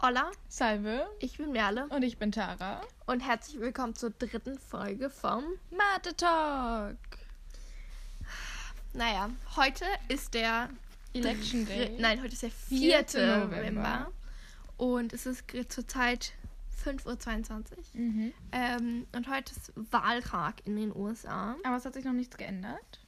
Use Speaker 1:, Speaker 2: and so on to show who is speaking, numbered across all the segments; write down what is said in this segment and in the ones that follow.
Speaker 1: Hola,
Speaker 2: Salve
Speaker 1: ich bin Merle
Speaker 2: und ich bin Tara.
Speaker 1: und herzlich willkommen zur dritten Folge vom.
Speaker 2: Mathe Talk.
Speaker 1: Naja, heute ist der.
Speaker 2: Election Day.
Speaker 1: Nein, heute ist der 4.
Speaker 2: 4.
Speaker 1: November. Und es ist zurzeit 5.22 Uhr.
Speaker 2: Mhm.
Speaker 1: Ähm, und heute ist Wahltag in den USA.
Speaker 2: Aber es hat sich noch nichts geändert.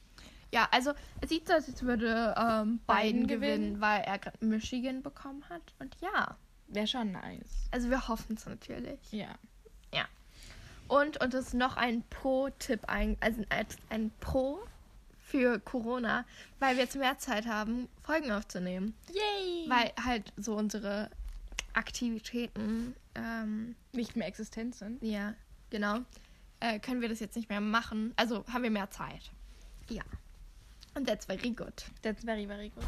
Speaker 1: Ja, also es sieht so aus, als würde ähm, Biden
Speaker 2: Biden
Speaker 1: gewinnen,
Speaker 2: gewinnen.
Speaker 1: weil er gerade Michigan bekommen hat. Und ja,
Speaker 2: Wäre schon nice.
Speaker 1: also wir hoffen es natürlich.
Speaker 2: Ja.
Speaker 1: Und, und es ist noch ein Pro-Tipp, ein, also ein, ein Pro für Corona, weil wir jetzt mehr Zeit haben, Folgen aufzunehmen.
Speaker 2: Yay!
Speaker 1: Weil halt so unsere Aktivitäten, ähm,
Speaker 2: nicht mehr existent sind.
Speaker 1: ja, genau, äh, können wir das jetzt nicht mehr machen. Also haben wir mehr Zeit. Ja. Und that's very good.
Speaker 2: That's very, very good.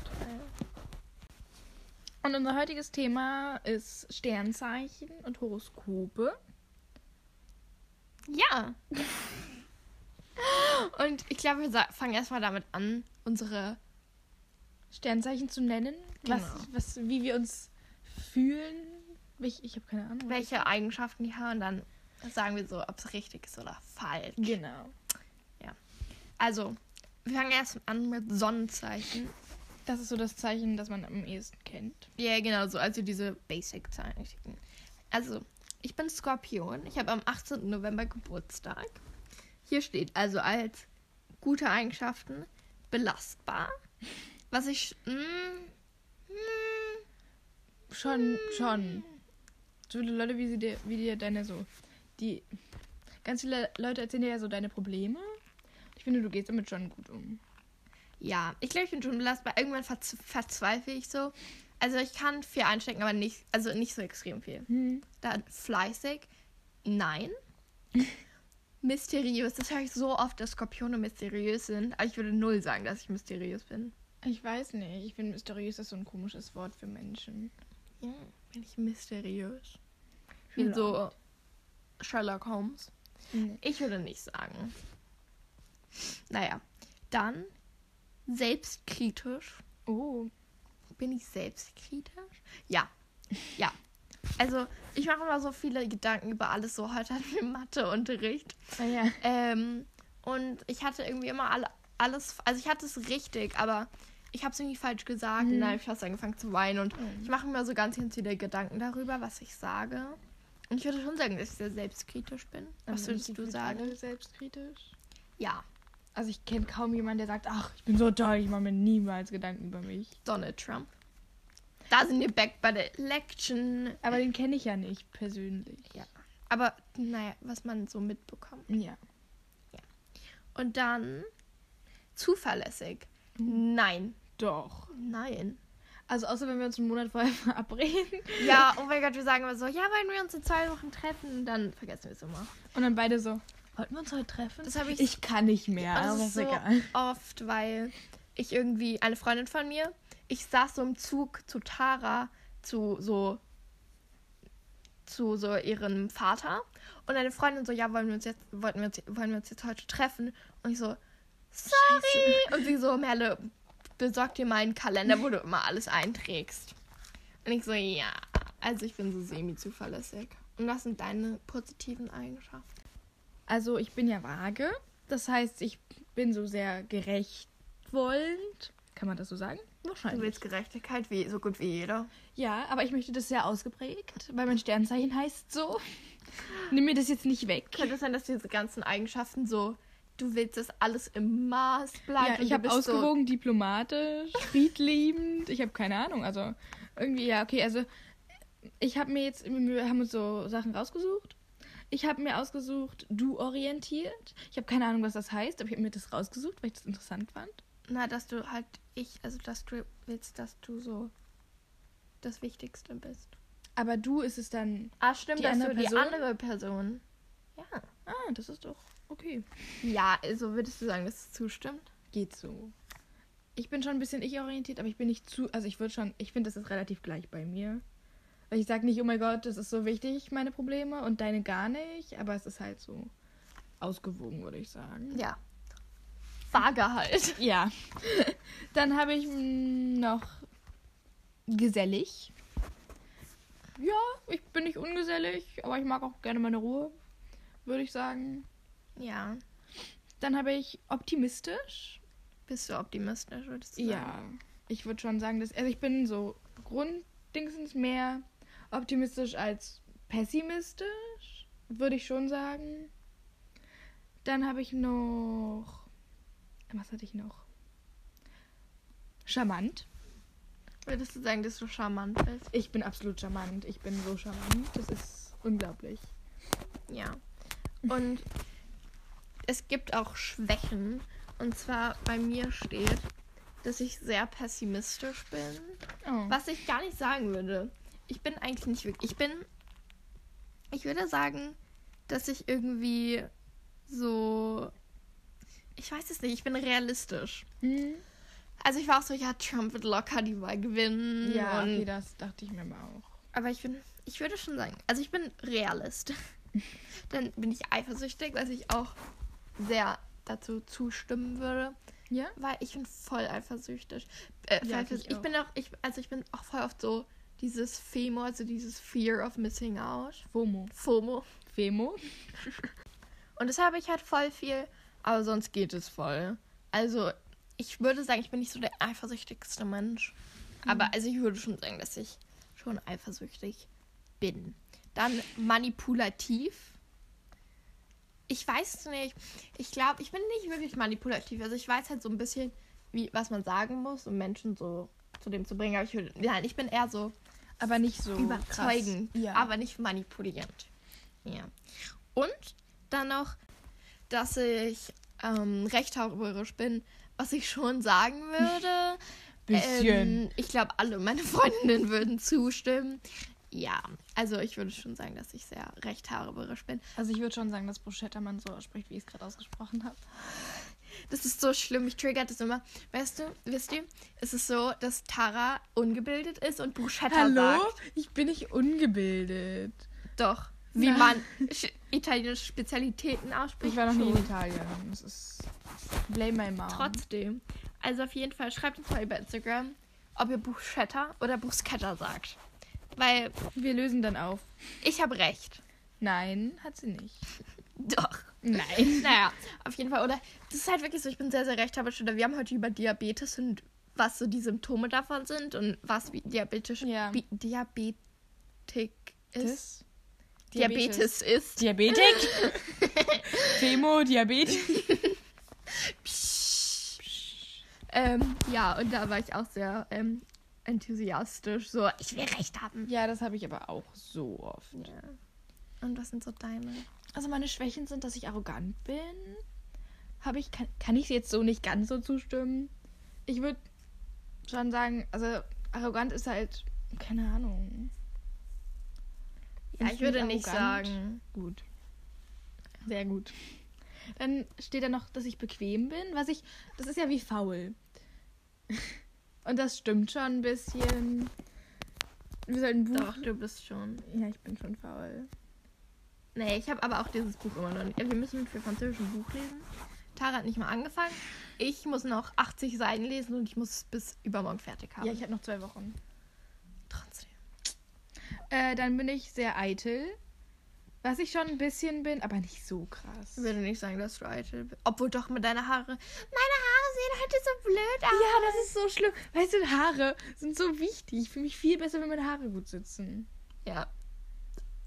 Speaker 2: Und unser heutiges Thema ist Sternzeichen und Horoskope.
Speaker 1: Ja. Und ich glaube, wir fangen erstmal damit an, unsere
Speaker 2: Sternzeichen zu nennen. Was,
Speaker 1: Genau.
Speaker 2: was, wie wir uns fühlen. Ich, ich habe keine Ahnung.
Speaker 1: welche Eigenschaften die haben und dann sagen wir so, ob es richtig ist oder falsch.
Speaker 2: Genau.
Speaker 1: Also, wir fangen erst an mit Sonnenzeichen.
Speaker 2: Das ist so das Zeichen, das man am ehesten kennt.
Speaker 1: Ja, genau so, also diese Basic-Zeichen. Also, ich bin Skorpion. Ich habe am 18. November Geburtstag. Hier steht also als gute Eigenschaften belastbar. Was ich. mm, mm,
Speaker 2: Schon, schon. So viele Leute, wie sie dir, wie dir deine so, die, ganz viele Leute erzählen dir ja so deine Probleme. Ich finde, du gehst damit schon gut um.
Speaker 1: Ja, ich glaube, ich bin schon belastbar. Irgendwann verz verzweifle ich so. Also, ich kann viel einstecken, aber nicht, also nicht so extrem viel.
Speaker 2: Hm.
Speaker 1: Dann fleißig. Nein. mysteriös. Das höre ich so oft, dass Skorpione mysteriös sind. Aber ich würde null sagen, dass ich mysteriös bin.
Speaker 2: Ich weiß nicht. Ich finde, mysteriös ist so ein komisches Wort für Menschen.
Speaker 1: Ja, bin ich mysteriös. Wie so Sherlock Holmes.
Speaker 2: Nee.
Speaker 1: Ich würde nicht sagen. Naja, dann selbstkritisch.
Speaker 2: Oh.
Speaker 1: Bin ich selbstkritisch? Ja. Ja. Also, ich mache immer so viele Gedanken über alles. So, heute hatten wir Matheunterricht.
Speaker 2: Ah ja.
Speaker 1: Ähm, und ich hatte irgendwie immer alle, alles, also ich hatte es richtig, aber ich habe es irgendwie falsch gesagt und
Speaker 2: Mhm.
Speaker 1: dann habe ich fast angefangen zu weinen und
Speaker 2: Mhm.
Speaker 1: ich mache mir so ganz, ganz viele Gedanken darüber, was ich sage. Und ich würde schon sagen, dass ich sehr selbstkritisch bin. Was würdest du sagen?
Speaker 2: selbstkritisch?
Speaker 1: Ja,
Speaker 2: Also ich kenne kaum jemanden, der sagt, ach, ich bin so toll, ich mache mir niemals Gedanken über mich.
Speaker 1: Donald Trump. Da sind wir back bei der Election.
Speaker 2: Aber den kenne ich ja nicht persönlich.
Speaker 1: Ja. Aber naja, was man so mitbekommt.
Speaker 2: Ja.
Speaker 1: Und dann zuverlässig. Nein.
Speaker 2: Doch.
Speaker 1: Nein.
Speaker 2: Also außer wenn wir uns einen Monat vorher verabreden.
Speaker 1: Ja, oh mein Gott, wir sagen immer so, ja, wollen wir uns in zwei Wochen treffen? Dann vergessen wir es immer.
Speaker 2: Und dann beide so, wollten wir uns heute treffen?
Speaker 1: Das habe ich,
Speaker 2: Ich kann nicht mehr,
Speaker 1: das
Speaker 2: aber
Speaker 1: ist so
Speaker 2: egal.
Speaker 1: oft, weil ich irgendwie, eine Freundin von mir, ich saß so im Zug zu Tara, zu so, zu so ihrem Vater. Und eine Freundin so, ja, wollen wir uns jetzt, wollten wir uns, wollen wir uns jetzt heute treffen? Und ich so, sorry. Und sie so, Merle, besorg dir mal einen Kalender, wo du immer alles einträgst. Und ich so, ja. Also ich bin so semi-zuverlässig. Und was sind deine positiven Eigenschaften?
Speaker 2: Also ich bin ja vage. Das heißt, ich bin so sehr gerecht wollend. Kann man das so sagen?
Speaker 1: Du
Speaker 2: Wahrscheinlich.
Speaker 1: willst Gerechtigkeit wie so gut wie jeder.
Speaker 2: Ja, aber ich möchte das sehr ausgeprägt, weil mein Sternzeichen heißt so. Nimm mir das jetzt nicht weg.
Speaker 1: Könnte es sein, dass diese ganzen Eigenschaften so, du willst, dass alles im Maß bleibt?
Speaker 2: Ja, ich
Speaker 1: du
Speaker 2: habe ausgewogen, diplomatisch, friedliebend. Ich habe keine Ahnung. Also irgendwie, ja, okay, also ich habe mir jetzt, wir haben uns so Sachen rausgesucht. Ich habe mir ausgesucht, du orientiert. Ich habe keine Ahnung, was das heißt, aber ich habe mir das rausgesucht, weil ich das interessant fand.
Speaker 1: Na, dass du halt, ich, also dass du willst, dass du so das Wichtigste bist.
Speaker 2: Aber du ist es dann.
Speaker 1: Ah, stimmt,
Speaker 2: Die
Speaker 1: dass
Speaker 2: andere
Speaker 1: du die
Speaker 2: Person?
Speaker 1: andere Person. Ja.
Speaker 2: Ah, das ist doch okay.
Speaker 1: Ja, also würdest du sagen, dass es zustimmt?
Speaker 2: Geht so. Ich bin schon ein bisschen ich-orientiert, aber ich bin nicht zu. Also ich würde schon. Ich finde, das ist relativ gleich bei mir. Weil ich sage nicht, oh mein Gott, das ist so wichtig, meine Probleme, und deine gar nicht. Aber es ist halt so ausgewogen, würde ich sagen.
Speaker 1: Ja. Vage halt.
Speaker 2: Ja. Dann habe ich mm, noch gesellig. ja, ich bin nicht ungesellig, aber ich mag auch gerne meine Ruhe, würde ich sagen.
Speaker 1: Ja.
Speaker 2: Dann habe ich optimistisch.
Speaker 1: Bist du optimistisch, würdest du
Speaker 2: Ja,
Speaker 1: sagen?
Speaker 2: ich würde schon sagen, dass also ich bin so grunddingsens mehr optimistisch als pessimistisch, würde ich schon sagen. Dann habe ich noch was hatte ich noch? Charmant.
Speaker 1: Würdest du sagen, dass du charmant bist?
Speaker 2: Ich bin absolut charmant. Ich bin so charmant. Das ist unglaublich.
Speaker 1: Ja. Und es gibt auch Schwächen. Und zwar bei mir steht, dass ich sehr pessimistisch bin.
Speaker 2: Oh.
Speaker 1: Was ich gar nicht sagen würde. Ich bin eigentlich nicht wirklich. Ich bin. Ich würde sagen, dass ich irgendwie so. Ich weiß es nicht, ich bin realistisch.
Speaker 2: Hm?
Speaker 1: Also ich war auch so, ja, Trump wird locker die Wahl gewinnen.
Speaker 2: Ja,
Speaker 1: und,
Speaker 2: okay, das dachte ich mir aber auch.
Speaker 1: Aber ich bin, ich würde schon sagen, also ich bin Realist. Dann bin ich eifersüchtig, was ich auch sehr dazu zustimmen würde.
Speaker 2: Ja?
Speaker 1: Weil ich bin voll eifersüchtig. Äh,
Speaker 2: Ja, ich
Speaker 1: ich, bin auch, ich, also ich bin auch voll oft so dieses FEMO, also dieses Fear of Missing Out.
Speaker 2: FOMO.
Speaker 1: FOMO.
Speaker 2: Femo?
Speaker 1: Und das habe ich halt voll viel, aber sonst geht es voll. Also, ich würde sagen, ich bin nicht so der eifersüchtigste Mensch. Aber also ich würde schon sagen, dass ich schon eifersüchtig bin. Dann manipulativ. Ich weiß nicht. Ich glaube, ich bin nicht wirklich manipulativ. Also ich weiß halt so ein bisschen, wie, was man sagen muss, um Menschen so zu dem zu bringen. Aber ich würde. Nein, ich bin eher so
Speaker 2: Aber nicht so
Speaker 1: überzeugend.
Speaker 2: Ja.
Speaker 1: aber nicht manipulierend. Ja. Und dann noch, dass ich ähm, rechthaberisch bin, was ich schon sagen würde.
Speaker 2: Bisschen.
Speaker 1: Ähm, ich glaube, alle meine Freundinnen würden zustimmen. Ja, also ich würde schon sagen, dass ich sehr rechthaberisch bin.
Speaker 2: Also ich würde schon sagen, dass Bruschetta man so ausspricht, wie ich es gerade ausgesprochen habe.
Speaker 1: Das ist so schlimm, mich triggert das immer. Weißt du, wisst ihr, es ist so, dass Tara ungebildet ist und Bruschetta sagt.
Speaker 2: Ich bin nicht ungebildet.
Speaker 1: Doch, wie
Speaker 2: Nein.
Speaker 1: man sch- italienische Spezialitäten ausspricht.
Speaker 2: Ich war noch nie in. Italien. Das ist. Blame my mom.
Speaker 1: Trotzdem. Also auf jeden Fall schreibt uns mal über Instagram, ob ihr Bruschetta oder Bruschetta sagt. Weil
Speaker 2: Wir lösen dann auf.
Speaker 1: ich habe recht.
Speaker 2: Nein, hat sie nicht.
Speaker 1: Doch.
Speaker 2: Nein.
Speaker 1: Naja, auf jeden Fall. Oder das ist halt wirklich so, ich bin sehr, sehr rechthaberisch. Oder wir haben heute über Diabetes und was so die Symptome davon sind und was wie diabetisch
Speaker 2: Ja.
Speaker 1: Bi Diabetik ist.
Speaker 2: Das?
Speaker 1: Diabetes ist.
Speaker 2: Diabetik? Femo, Diabetik?
Speaker 1: Ähm, ja, und da war ich auch sehr ähm, enthusiastisch. So, ich will recht haben.
Speaker 2: Ja, das habe ich aber auch so oft.
Speaker 1: Ja. Und was sind so deine?
Speaker 2: Also meine Schwächen sind, dass ich arrogant bin. Habe ich, kann, kann ich jetzt so nicht ganz so zustimmen. Ich würde schon sagen, also arrogant ist halt, keine Ahnung.
Speaker 1: Ja, ich würde nicht
Speaker 2: arrogant?
Speaker 1: sagen.
Speaker 2: Gut. Sehr gut. Dann steht da noch, dass ich bequem bin, was ich, das ist ja wie faul. Und das stimmt schon ein bisschen. Wir sollten Buch.
Speaker 1: Doch, du bist schon.
Speaker 2: Ja, ich bin schon faul.
Speaker 1: Nee, ich habe aber auch dieses Buch immer noch nicht. Wir müssen für Französisch ein Buch lesen. Tara hat nicht mal angefangen. Ich muss noch 80 Seiten lesen und ich muss es bis übermorgen fertig haben.
Speaker 2: Ja, ich habe noch zwei Wochen.
Speaker 1: trotzdem.
Speaker 2: Äh, dann bin ich sehr eitel. Was ich schon ein bisschen bin, aber nicht so krass.
Speaker 1: Ich würde nicht sagen, dass du eitel bist. Obwohl doch mit deiner Haare. Meine Haare sehen heute so blöd aus.
Speaker 2: Ja, das ist so schlimm. Weißt du, Haare sind so wichtig. Ich fühle mich viel besser, wenn meine Haare gut sitzen.
Speaker 1: Ja,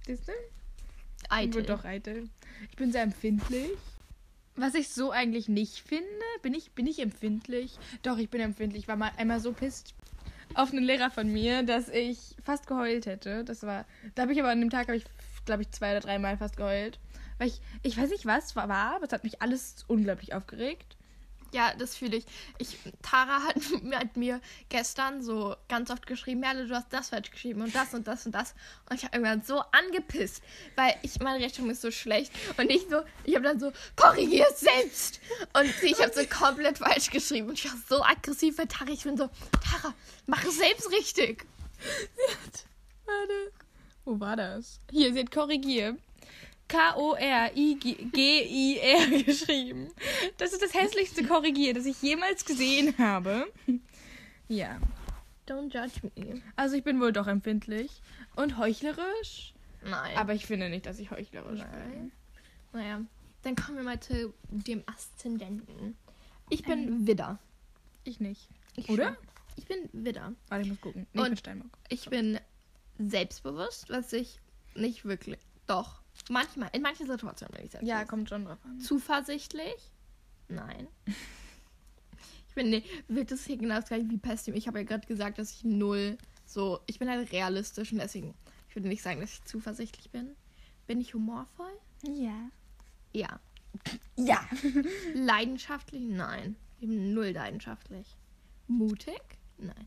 Speaker 2: Siehst du? Ich
Speaker 1: eitel.
Speaker 2: bin doch eitel. Ich bin sehr empfindlich. Was ich so eigentlich nicht finde, bin ich, bin ich empfindlich? Doch, ich bin empfindlich. Ich war mal einmal so pisst auf einen Lehrer von mir, dass ich fast geheult hätte. Das war, da habe ich aber an dem Tag, habe ich, glaube ich, zwei oder dreimal fast geheult. Weil ich, ich weiß nicht, was war, war, aber es hat mich alles unglaublich aufgeregt.
Speaker 1: Ja, das fühle ich. ich. Tara hat, hat mir gestern so ganz oft geschrieben, Merle, du hast das falsch geschrieben und das und das und das. Und ich habe irgendwann so angepisst, weil ich meine Rechnung ist so schlecht. Und ich so, ich habe dann so, korrigier selbst. Und sie, ich habe so komplett falsch geschrieben. Und ich war so aggressiv, weil Tara, ich bin so, Tara, mach es selbst richtig.
Speaker 2: Warte. Wo war das? Hier, sie hat korrigiert. K-O-R-I-G-I-R geschrieben. Das ist das hässlichste Korrigier, das ich jemals gesehen habe. Ja.
Speaker 1: Don't judge me.
Speaker 2: Also ich bin wohl doch empfindlich. Und heuchlerisch?
Speaker 1: Nein.
Speaker 2: Aber ich finde nicht, dass ich heuchlerisch
Speaker 1: Nein.
Speaker 2: bin.
Speaker 1: naja, dann kommen wir mal zu dem Aszendenten. Ich bin Widder.
Speaker 2: Ich nicht.
Speaker 1: Ich
Speaker 2: Oder?
Speaker 1: schwör. Ich bin Widder.
Speaker 2: Warte, ich muss gucken. Nee,
Speaker 1: Und-
Speaker 2: ich bin Steinbock.
Speaker 1: Ich bin selbstbewusst, was ich nicht wirklich. Doch. Manchmal, in manchen Situationen bin ich
Speaker 2: Ja,
Speaker 1: selbstbewusst.
Speaker 2: kommt schon drauf an.
Speaker 1: Zuversichtlich? Nein. Ich bin, nee, wird das hier genau das gleiche wie Pessimismus. Ich habe ja gerade gesagt, dass ich null so. Ich bin halt realistisch und deswegen. Ich würde nicht sagen, dass ich zuversichtlich bin. Bin ich humorvoll?
Speaker 2: Ja.
Speaker 1: Ja.
Speaker 2: Ja.
Speaker 1: Leidenschaftlich? Nein. Ich bin null leidenschaftlich. Mutig? Nein.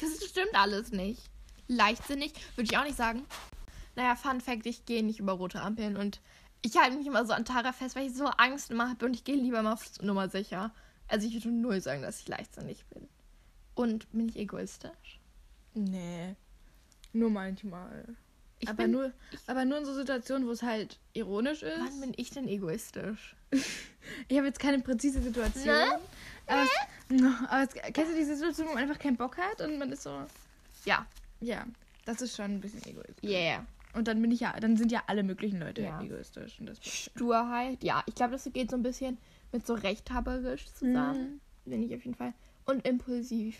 Speaker 1: Das stimmt alles nicht. Leichtsinnig? Würde ich auch nicht sagen. Naja, Fun Fact, ich gehe nicht über rote Ampeln und ich halte mich immer so an Tara fest, weil ich so Angst immer habe und ich gehe lieber mal auf Nummer sicher. Also ich würde null sagen, dass ich leichtsinnig bin. Und bin ich egoistisch?
Speaker 2: Nee. Nur manchmal.
Speaker 1: Ich
Speaker 2: aber,
Speaker 1: bin,
Speaker 2: nur, aber nur in so Situationen, wo es halt ironisch ist.
Speaker 1: Wann bin ich denn egoistisch?
Speaker 2: Ich habe jetzt keine präzise Situation.
Speaker 1: Ne?
Speaker 2: Aber, es, aber es, kennst du die Situation, wo man einfach keinen Bock hat und man ist so.
Speaker 1: Ja.
Speaker 2: Ja, das ist schon ein bisschen egoistisch.
Speaker 1: Yeah.
Speaker 2: Und dann bin ich ja, dann sind ja alle möglichen Leute
Speaker 1: Ja.
Speaker 2: egoistisch. Und das
Speaker 1: Sturheit. Ja, ich glaube, das geht so ein bisschen mit so rechthaberisch zusammen. Bin ich auf jeden Fall. Und impulsiv.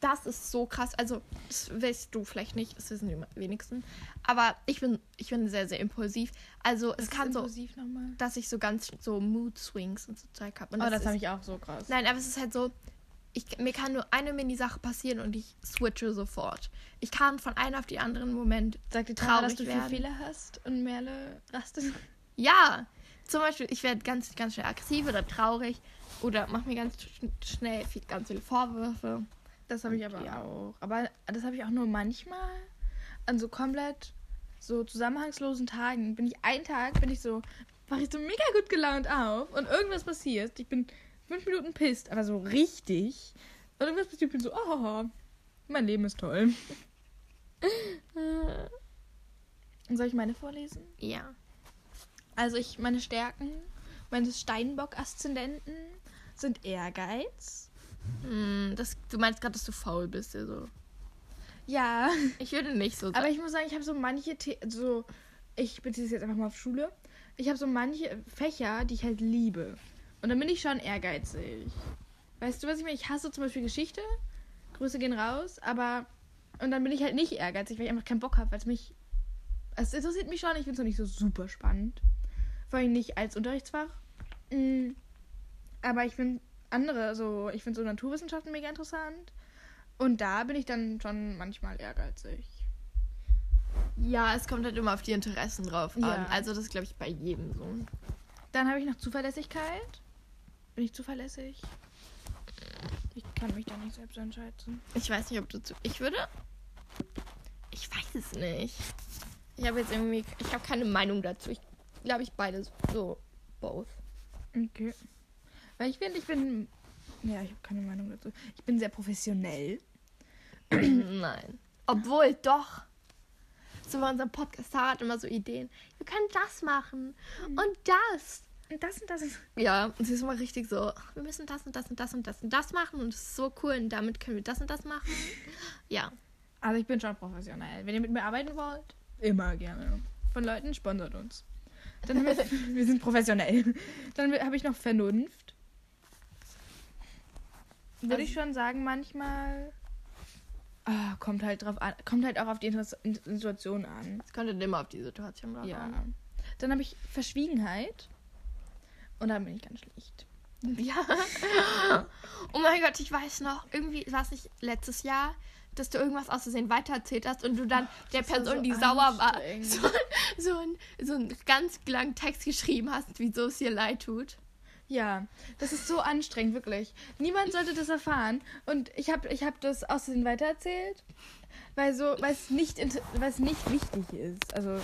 Speaker 1: Das ist so krass. Also, das weißt du vielleicht nicht, das wissen die wenigsten. Aber ich bin, ich bin sehr, sehr impulsiv. Also, es kann so, dass ich so ganz so Mood Swings und so Zeug habe.
Speaker 2: Oh, das
Speaker 1: ist,
Speaker 2: habe ich auch so krass.
Speaker 1: Nein, aber es ist halt so, ich, mir kann nur eine Mini-Sache passieren und ich switche sofort. Ich kann von einem auf den anderen Moment
Speaker 2: Sagt die
Speaker 1: traurig
Speaker 2: dass du
Speaker 1: werden.
Speaker 2: viele Fehler hast und Merle rastet?
Speaker 1: Ja, zum Beispiel, ich werde ganz, ganz schnell aggressiv oder traurig oder mache mir ganz schn- schnell viel, ganz viele Vorwürfe.
Speaker 2: Das habe ich aber
Speaker 1: Ja.
Speaker 2: auch. Aber das habe ich auch nur manchmal. An so komplett so zusammenhangslosen Tagen bin ich einen Tag, bin ich so, mache ich so mega gut gelaunt auf und irgendwas passiert. Ich bin fünf Minuten pisst, aber so richtig. Und passiert, ich bin so, oh, mein Leben ist toll. Soll ich meine vorlesen?
Speaker 1: Ja.
Speaker 2: Also ich, meine Stärken meines Steinbock-Aszendenten sind Ehrgeiz.
Speaker 1: Hm, das, du meinst gerade, dass du faul bist, ja so.
Speaker 2: Ja.
Speaker 1: Ich würde nicht so
Speaker 2: Aber
Speaker 1: sagen.
Speaker 2: ich muss sagen, ich habe so manche, The so, ich beziehe es jetzt einfach mal auf Schule. Ich habe so manche Fächer, die ich halt liebe. Und dann bin ich schon ehrgeizig. Weißt du, was ich meine? Ich hasse zum Beispiel Geschichte. Grüße gehen raus. Aber, und dann bin ich halt nicht ehrgeizig, weil ich einfach keinen Bock habe, weil es mich, es interessiert mich schon. Ich finde es noch nicht so super spannend. Vor allem nicht als Unterrichtsfach. Mm, Aber ich finde andere, so, ich finde so Naturwissenschaften mega interessant. Und da bin ich dann schon manchmal ehrgeizig.
Speaker 1: ja, es kommt halt immer auf die Interessen drauf an.
Speaker 2: Ja.
Speaker 1: Also das glaube ich bei jedem so.
Speaker 2: Dann habe ich noch Zuverlässigkeit. Bin ich zuverlässig? Ich kann mich da nicht selbst entscheiden.
Speaker 1: Ich weiß nicht, ob du zu. Ich würde. Ich weiß es nicht. Ich habe jetzt irgendwie. Ich habe keine Meinung dazu. Ich glaube, ich beide so. Both.
Speaker 2: Okay. Weil ich finde, ich bin. Ja, ich habe keine Meinung dazu. Ich bin sehr professionell.
Speaker 1: Nein. Obwohl, doch. So bei unserem Podcast, hat immer so Ideen. Wir können das machen und das.
Speaker 2: Und das und das.
Speaker 1: Ja, und sie ist immer richtig so, wir müssen das und das und das und das und das machen und es ist so cool und damit können wir das und das machen. Ja.
Speaker 2: Also ich bin schon professionell. Wenn ihr mit mir arbeiten wollt, immer gerne. Von Leuten sponsert uns. Dann wir, wir sind professionell. Dann habe ich noch Vernunft. Würde
Speaker 1: Also-
Speaker 2: ich schon sagen, manchmal. Ah, kommt halt drauf an. Kommt halt auch auf die Interess- in- Situation an.
Speaker 1: Es kommt halt immer auf die Situation drauf
Speaker 2: Ja.
Speaker 1: an.
Speaker 2: Dann habe ich Verschwiegenheit. Und dann bin ich ganz schlicht.
Speaker 1: Ja. Oh mein Gott, ich weiß noch, irgendwie war es nicht letztes Jahr, dass du irgendwas aus Versehen weitererzählt hast und du dann der
Speaker 2: das war
Speaker 1: Person,
Speaker 2: so
Speaker 1: die sauer war, so, so, ein, so einen ganz langen Text geschrieben hast, wieso es dir leid tut.
Speaker 2: Ja, das ist so anstrengend, wirklich. Niemand sollte das erfahren. Und ich habe ich hab das außerdem weitererzählt, weil so, es nicht, weil es nicht wichtig ist. Also,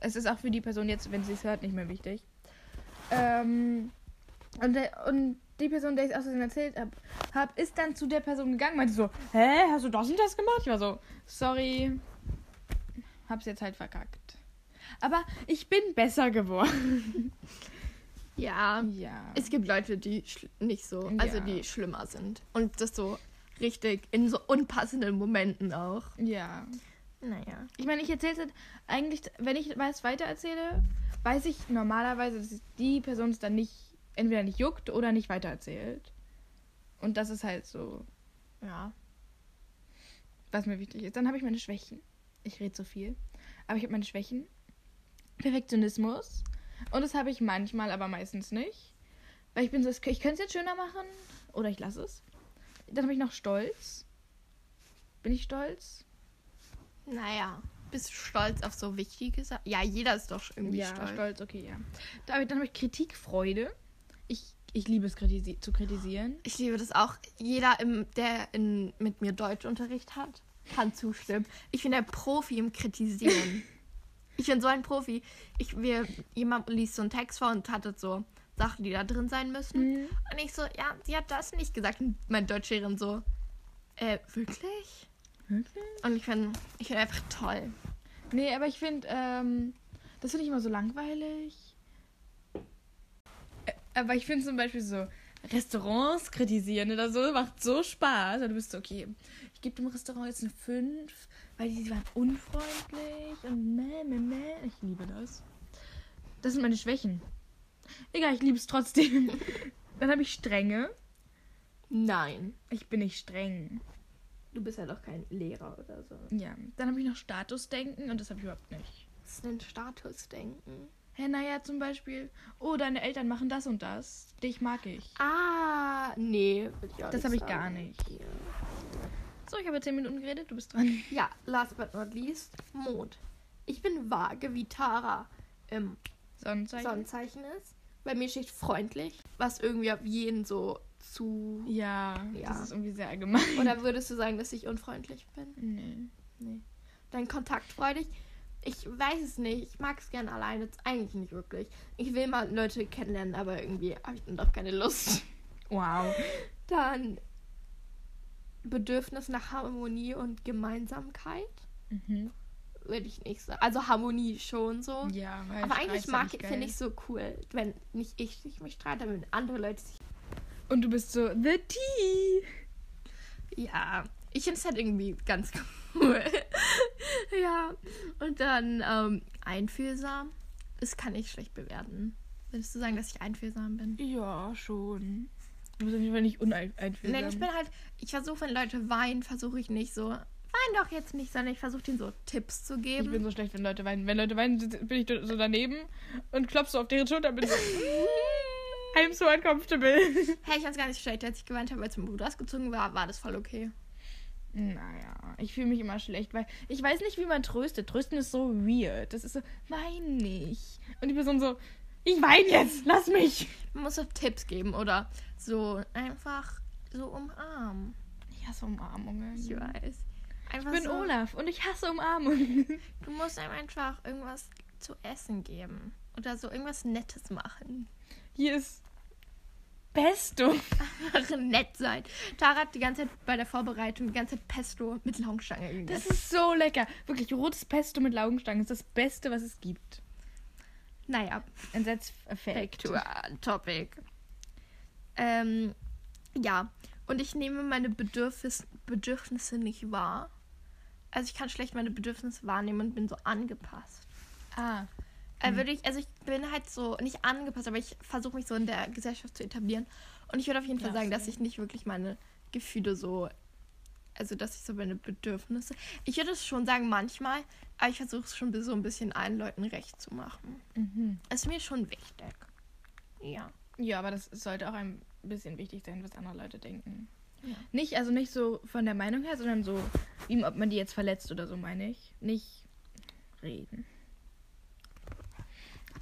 Speaker 2: es ist auch für die Person jetzt, wenn sie es hört, nicht mehr wichtig. Ähm, und, der, und die Person, der ich es außerdem erzählt habe, hab, ist dann zu der Person gegangen, meinte so, hä, hast du das und das gemacht? Ich war so, sorry, hab's jetzt halt verkackt. Aber ich bin besser geworden.
Speaker 1: Ja.
Speaker 2: Ja.
Speaker 1: Es gibt Leute, die nicht so, also
Speaker 2: Ja.
Speaker 1: die schlimmer sind. Und das so richtig in so unpassenden Momenten auch.
Speaker 2: Ja.
Speaker 1: Naja.
Speaker 2: Ich meine, ich erzähle es halt eigentlich, wenn ich was weitererzähle, weiß ich normalerweise, dass die Person es dann nicht, entweder nicht juckt oder nicht weitererzählt. Und das ist halt so,
Speaker 1: Ja.
Speaker 2: was mir wichtig ist. Dann habe ich meine Schwächen. Ich rede so viel. Aber ich habe meine Schwächen. Perfektionismus. Und das habe ich manchmal, aber meistens nicht. Weil ich bin so, ich könnte es jetzt schöner machen. Oder ich lasse es. Dann habe ich noch Stolz. Bin ich stolz?
Speaker 1: Naja. Bist du stolz auf so wichtige Sachen? Ja, jeder ist doch irgendwie
Speaker 2: ja,
Speaker 1: stolz.
Speaker 2: stolz. okay, ja. Da, dann habe ich Kritikfreude. Ich, ich liebe es kritisi zu kritisieren.
Speaker 1: Ich liebe das auch. Jeder, im, der in, mit mir Deutschunterricht hat, kann zustimmen. Ich bin der Profi im Kritisieren. ich bin so ein Profi. Ich, wir, jemand liest so einen Text vor und hatte so Sachen, die da drin sein müssen.
Speaker 2: Mhm.
Speaker 1: Und ich so, ja, sie hat das nicht gesagt. Und mein Deutschlehrerin so, äh, wirklich?
Speaker 2: Wirklich?
Speaker 1: Und ich finde ich find einfach toll.
Speaker 2: Nee, aber ich finde, ähm, das finde ich immer so langweilig. Aber ich finde zum Beispiel so Restaurants kritisieren oder so macht so Spaß. Und du bist so, okay, ich gebe dem Restaurant jetzt eine 5, weil die waren unfreundlich und meh, meh, meh. Ich liebe das. Das sind meine Schwächen. Egal, ich liebe es trotzdem. Dann habe ich Strenge.
Speaker 1: Nein.
Speaker 2: Ich bin nicht streng.
Speaker 1: Du bist ja doch kein Lehrer oder so.
Speaker 2: Ja. Dann habe ich noch Statusdenken und das habe ich überhaupt nicht.
Speaker 1: Das ist ein Statusdenken.
Speaker 2: Hä, naja, zum Beispiel, oh, deine Eltern machen das und das. Dich mag ich.
Speaker 1: Ah, nee. würd ich auch
Speaker 2: Das habe ich gar nicht.
Speaker 1: Ja.
Speaker 2: So, ich habe 10 Minuten geredet, du bist dran.
Speaker 1: Ja, last but not least, Mond. Ich bin vage, wie Tara im
Speaker 2: Sonnenzeichen.
Speaker 1: Sonnenzeichen ist. Bei mir steht freundlich, was irgendwie auf jeden so zu.
Speaker 2: Ja,
Speaker 1: Ja.
Speaker 2: das ist irgendwie sehr allgemein.
Speaker 1: Oder würdest du sagen, dass ich unfreundlich bin?
Speaker 2: Nee.
Speaker 1: Nee. Dann kontaktfreudig. Ich weiß es nicht. Ich mag es gerne alleine. Eigentlich nicht wirklich. Ich will mal Leute kennenlernen, aber irgendwie habe ich dann doch keine Lust.
Speaker 2: Wow.
Speaker 1: Dann Bedürfnis nach Harmonie und Gemeinsamkeit.
Speaker 2: Mhm.
Speaker 1: Würde ich nicht sagen. Also Harmonie schon so.
Speaker 2: Ja, weil
Speaker 1: Aber eigentlich mag finde ich so cool, wenn nicht ich sich mich streite, wenn andere Leute sich.
Speaker 2: Und du bist so, the tea.
Speaker 1: Ja, ich finde es halt irgendwie ganz cool. ja. Und dann ähm, einfühlsam. Das kann ich schlecht bewerten. Würdest du sagen, dass ich einfühlsam bin?
Speaker 2: Ja, schon. Du bist auf jeden Fall nicht uneinfühlsam.
Speaker 1: Nein, ich bin halt, ich versuche, wenn Leute weinen, versuche ich nicht so, wein doch jetzt nicht, sondern ich versuche denen so Tipps zu
Speaker 2: ich
Speaker 1: geben.
Speaker 2: bin so schlecht, wenn Leute weinen. Wenn Leute weinen, bin ich so daneben und klopfst so auf deren Schulter und bin so, I'm so uncomfortable.
Speaker 1: hey, ich fand's gar nicht schlecht, als ich geweint habe, als mein Bruder ausgezogen war, war das voll okay.
Speaker 2: Naja, ich fühle mich immer schlecht, weil ich weiß nicht, wie man tröstet. Trösten ist so weird. Das ist so, wein nicht. Und die Person so, ich weine jetzt, lass mich.
Speaker 1: Man muss so Tipps geben oder so einfach so umarmen.
Speaker 2: Ich hasse Umarmungen.
Speaker 1: Ich weiß. Einfach
Speaker 2: Ich bin
Speaker 1: so,
Speaker 2: Olaf und ich hasse Umarmungen.
Speaker 1: Du musst einem einfach irgendwas zu essen geben. Oder so irgendwas Nettes machen.
Speaker 2: Hier ist Pesto.
Speaker 1: Nett sein. Tara hat die ganze Zeit bei der Vorbereitung die ganze Zeit Pesto mit Laugenstange
Speaker 2: Das
Speaker 1: gegessen.
Speaker 2: ist so lecker. Wirklich, rotes Pesto mit Laugenstangen ist das Beste, was es gibt.
Speaker 1: Naja,
Speaker 2: Ein Satz
Speaker 1: back
Speaker 2: Effekt.
Speaker 1: to our topic. Ähm, ja. Und ich nehme meine Bedürfnis, Bedürfnisse nicht wahr. Also ich kann schlecht meine Bedürfnisse wahrnehmen und bin so angepasst.
Speaker 2: Ah.
Speaker 1: Äh, würde ich, also ich bin halt so nicht angepasst, aber ich versuche mich so in der Gesellschaft zu etablieren. Und ich würde auf jeden Fall
Speaker 2: Ja,
Speaker 1: sagen, dass
Speaker 2: same.
Speaker 1: ich nicht wirklich meine Gefühle so, also dass ich so meine Bedürfnisse. Ich würde es schon sagen manchmal, aber ich versuche es schon so ein bisschen allen Leuten recht zu machen.
Speaker 2: Mhm.
Speaker 1: Ist mir schon wichtig. Ja.
Speaker 2: Ja, aber das sollte auch ein bisschen wichtig sein, was andere Leute denken.
Speaker 1: Ja.
Speaker 2: Nicht, also nicht so von der Meinung her, sondern so, wie ob man die jetzt verletzt oder so, meine ich. Nicht reden.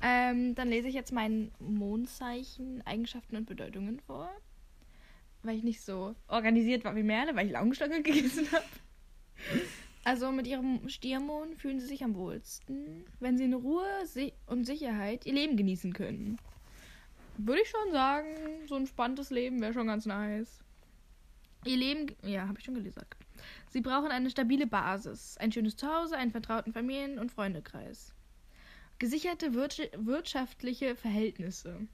Speaker 2: Ähm, dann lese ich jetzt mein Mondzeichen, Eigenschaften und Bedeutungen vor. Weil ich nicht so organisiert war wie Merle, weil ich Laugenstange gegessen habe. Also mit ihrem Stiermond fühlen sie sich am wohlsten, wenn sie in Ruhe und Sicherheit ihr Leben genießen können. Würde ich schon sagen, so ein spannendes Leben wäre schon ganz nice. Ihr Leben, ja, habe ich schon gesagt. Sie brauchen eine stabile Basis, ein schönes Zuhause, einen vertrauten Familien- und Freundekreis. Gesicherte wirtscha- wirtschaftliche Verhältnisse.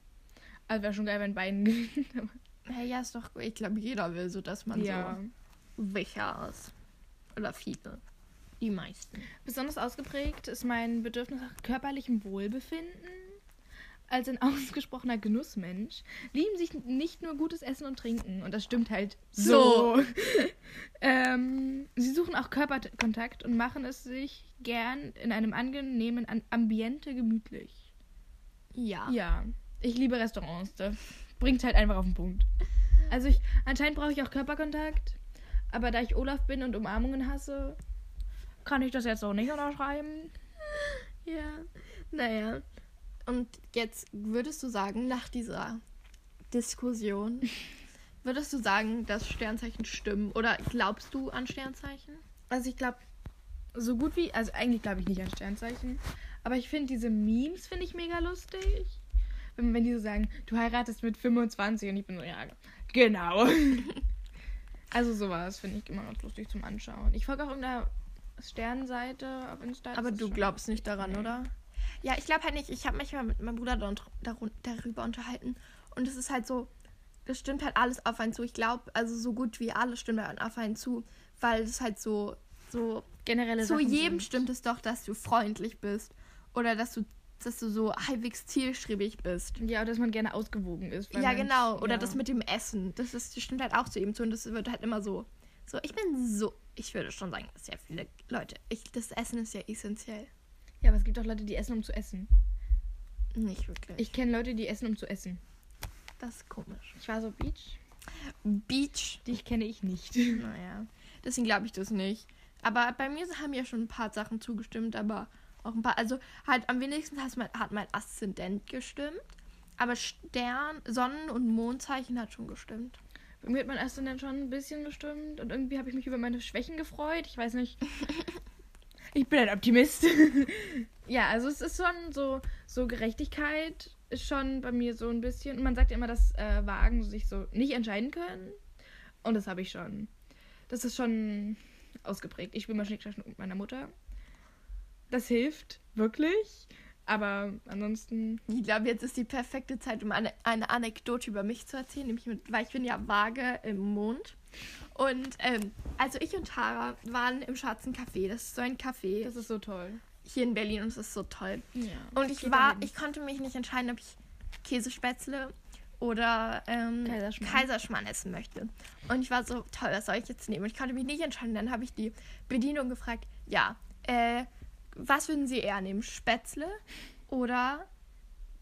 Speaker 2: Also wäre schon geil, wenn beiden gewinnen.
Speaker 1: Ja, ja, ist doch, ich glaube, jeder will so, dass man
Speaker 2: ja.
Speaker 1: so sicher ist. Oder viele. die meisten.
Speaker 2: Besonders ausgeprägt ist mein Bedürfnis nach körperlichem Wohlbefinden. Als ein ausgesprochener Genussmensch lieben sich nicht nur gutes Essen und Trinken. Und das stimmt halt so. ähm, sie suchen auch Körperkontakt und machen es sich gern in einem angenehmen An- Ambiente gemütlich.
Speaker 1: Ja.
Speaker 2: Ja, ich liebe Restaurants. Das bringt halt einfach auf den Punkt. Also ich, anscheinend brauche ich auch Körperkontakt. Aber da ich Olaf bin und Umarmungen hasse, kann ich das jetzt auch nicht unterschreiben.
Speaker 1: Ja. Naja. Und jetzt würdest du sagen, nach dieser Diskussion, würdest du sagen, dass Sternzeichen stimmen? Oder glaubst du an Sternzeichen?
Speaker 2: Also ich glaube, so gut wie, also eigentlich glaube ich nicht an Sternzeichen, aber ich finde diese Memes finde ich mega lustig. Wenn, wenn die so sagen, du heiratest mit 25 und ich bin so, ja, genau. also sowas finde ich immer ganz lustig zum Anschauen. Ich folge auch irgendeiner Sternseite auf Insta. das
Speaker 1: Aber du glaubst nicht daran,
Speaker 2: Nee.
Speaker 1: oder? Ja, ich glaube halt nicht. Ich habe mich mal mit meinem Bruder darüber unterhalten. Und es ist halt so, das stimmt halt alles auf einen zu. Ich glaube, also so gut wie alles stimmt halt auf einen zu. Weil es halt so, so,
Speaker 2: generelle
Speaker 1: zu
Speaker 2: Sachen
Speaker 1: jedem
Speaker 2: sind.
Speaker 1: stimmt es doch, dass du freundlich bist. Oder dass du, dass du so halbwegs zielstrebig bist.
Speaker 2: Ja, oder dass man gerne ausgewogen ist.
Speaker 1: ja,
Speaker 2: man-
Speaker 1: genau. Oder
Speaker 2: ja.
Speaker 1: das mit dem Essen. Das, ist, das stimmt halt auch zu ihm zu. Und das wird halt immer so. So, ich bin so. Ich würde schon sagen, dass sehr viele Leute. Ich, das Essen ist ja essentiell.
Speaker 2: Ja, aber es gibt auch Leute, die essen, um zu essen.
Speaker 1: Nicht wirklich.
Speaker 2: Ich kenne Leute, die essen, um zu essen.
Speaker 1: das ist komisch.
Speaker 2: Ich war so Beach.
Speaker 1: Beach.
Speaker 2: Die kenne ich nicht.
Speaker 1: Naja. Deswegen glaube ich das nicht. Aber bei mir haben ja schon ein paar Sachen zugestimmt, aber auch ein paar. Also halt am wenigsten hat mein, hat mein Aszendent gestimmt. Aber Stern, Sonnen- und Mondzeichen hat schon gestimmt.
Speaker 2: Bei mir hat mein Aszendent schon ein bisschen gestimmt und irgendwie habe ich mich über meine Schwächen gefreut. Ich weiß nicht. ich bin ein Optimist. ja, also es ist schon so, so Gerechtigkeit ist schon bei mir so ein bisschen. Man sagt ja immer, dass äh, Wagen sich so nicht entscheiden können. Und das habe ich schon. Das ist schon ausgeprägt. Ich bin mal Schnickschnack mit meiner Mutter. Das hilft wirklich. Aber ansonsten.
Speaker 1: Ich glaube, jetzt ist die perfekte Zeit, um eine, eine Anekdote über mich zu erzählen, nämlich mit, weil ich bin ja vage im Mond. Und ähm, also ich und Tara waren im Schwarzen Café. Das ist so ein Café
Speaker 2: Das ist so toll.
Speaker 1: hier in Berlin und es ist so toll.
Speaker 2: Ja.
Speaker 1: Und ich war, ich konnte mich nicht entscheiden, ob ich Käsespätzle oder ähm,
Speaker 2: Kaiserschmarrn.
Speaker 1: Kaiserschmarrn essen möchte. Und ich war so, toll, was soll ich jetzt nehmen? Und ich konnte mich nicht entscheiden. Dann habe ich die Bedienung gefragt, ja, äh, was würden Sie eher nehmen? Spätzle oder